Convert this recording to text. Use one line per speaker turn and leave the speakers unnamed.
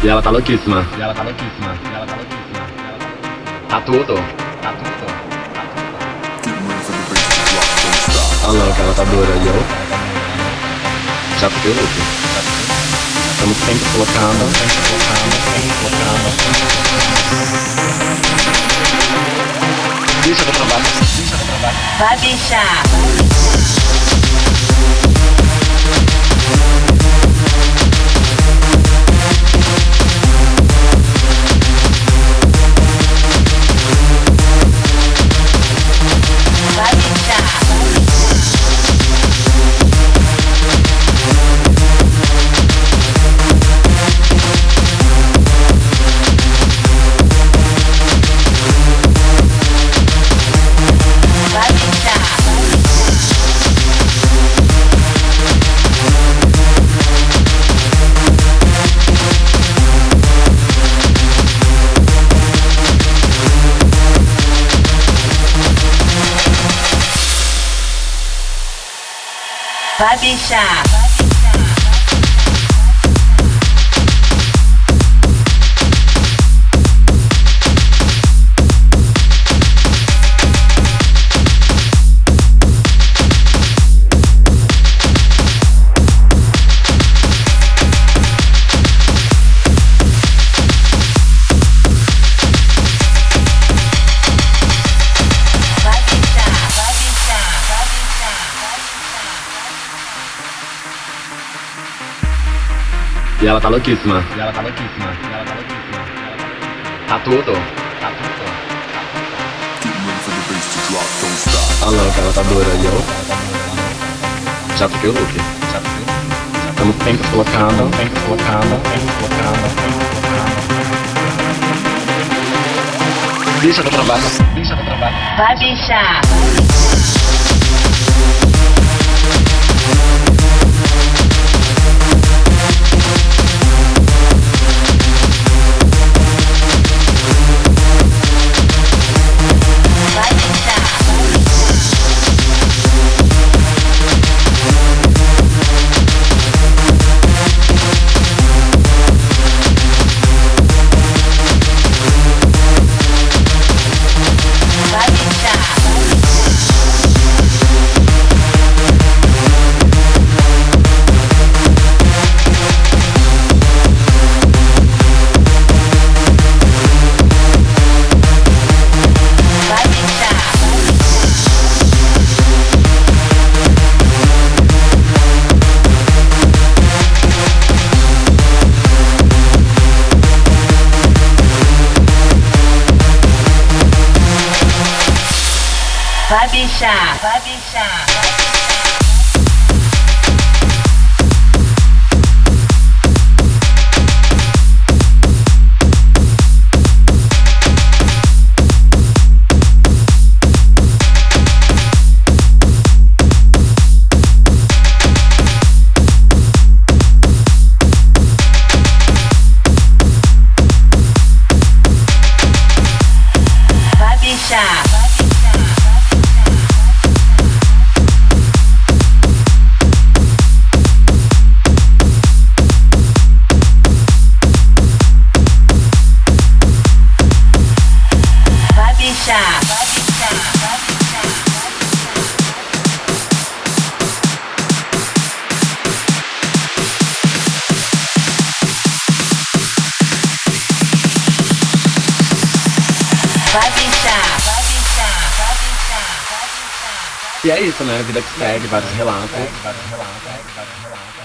E ela tá louquíssima.
E ela tá louquíssima. E ela tá louquíssima.
Tá tudo.
Tá tudo.
A louca, ela tá dura. E eu? Já fiquei louco. Estamos sempre colocando, sempre colocando, sempre colocando. Deixa eu trabalho. Deixa eu trabalho.
Vai bichar. Vai bichar.
E ela tá louquíssima.
E ela tá louquíssima. E ela tá louquíssima.
Tá tudo.
Tá tudo.
A louca, ela tá dura. E eu? Já fiquei louco.
Já viu?
Estamos sempre colocando, sempre colocando, sempre colocando, sempre colocando. Deixa eu trabalho.
Deixa eu trabalho.
Vai bichar. Vai Vai bichar, vai bichar. Vai bichar. Vai. Vai. Vai. Vai.
E é isso, né? Vida que segue, vários relatos.
Vários relatos.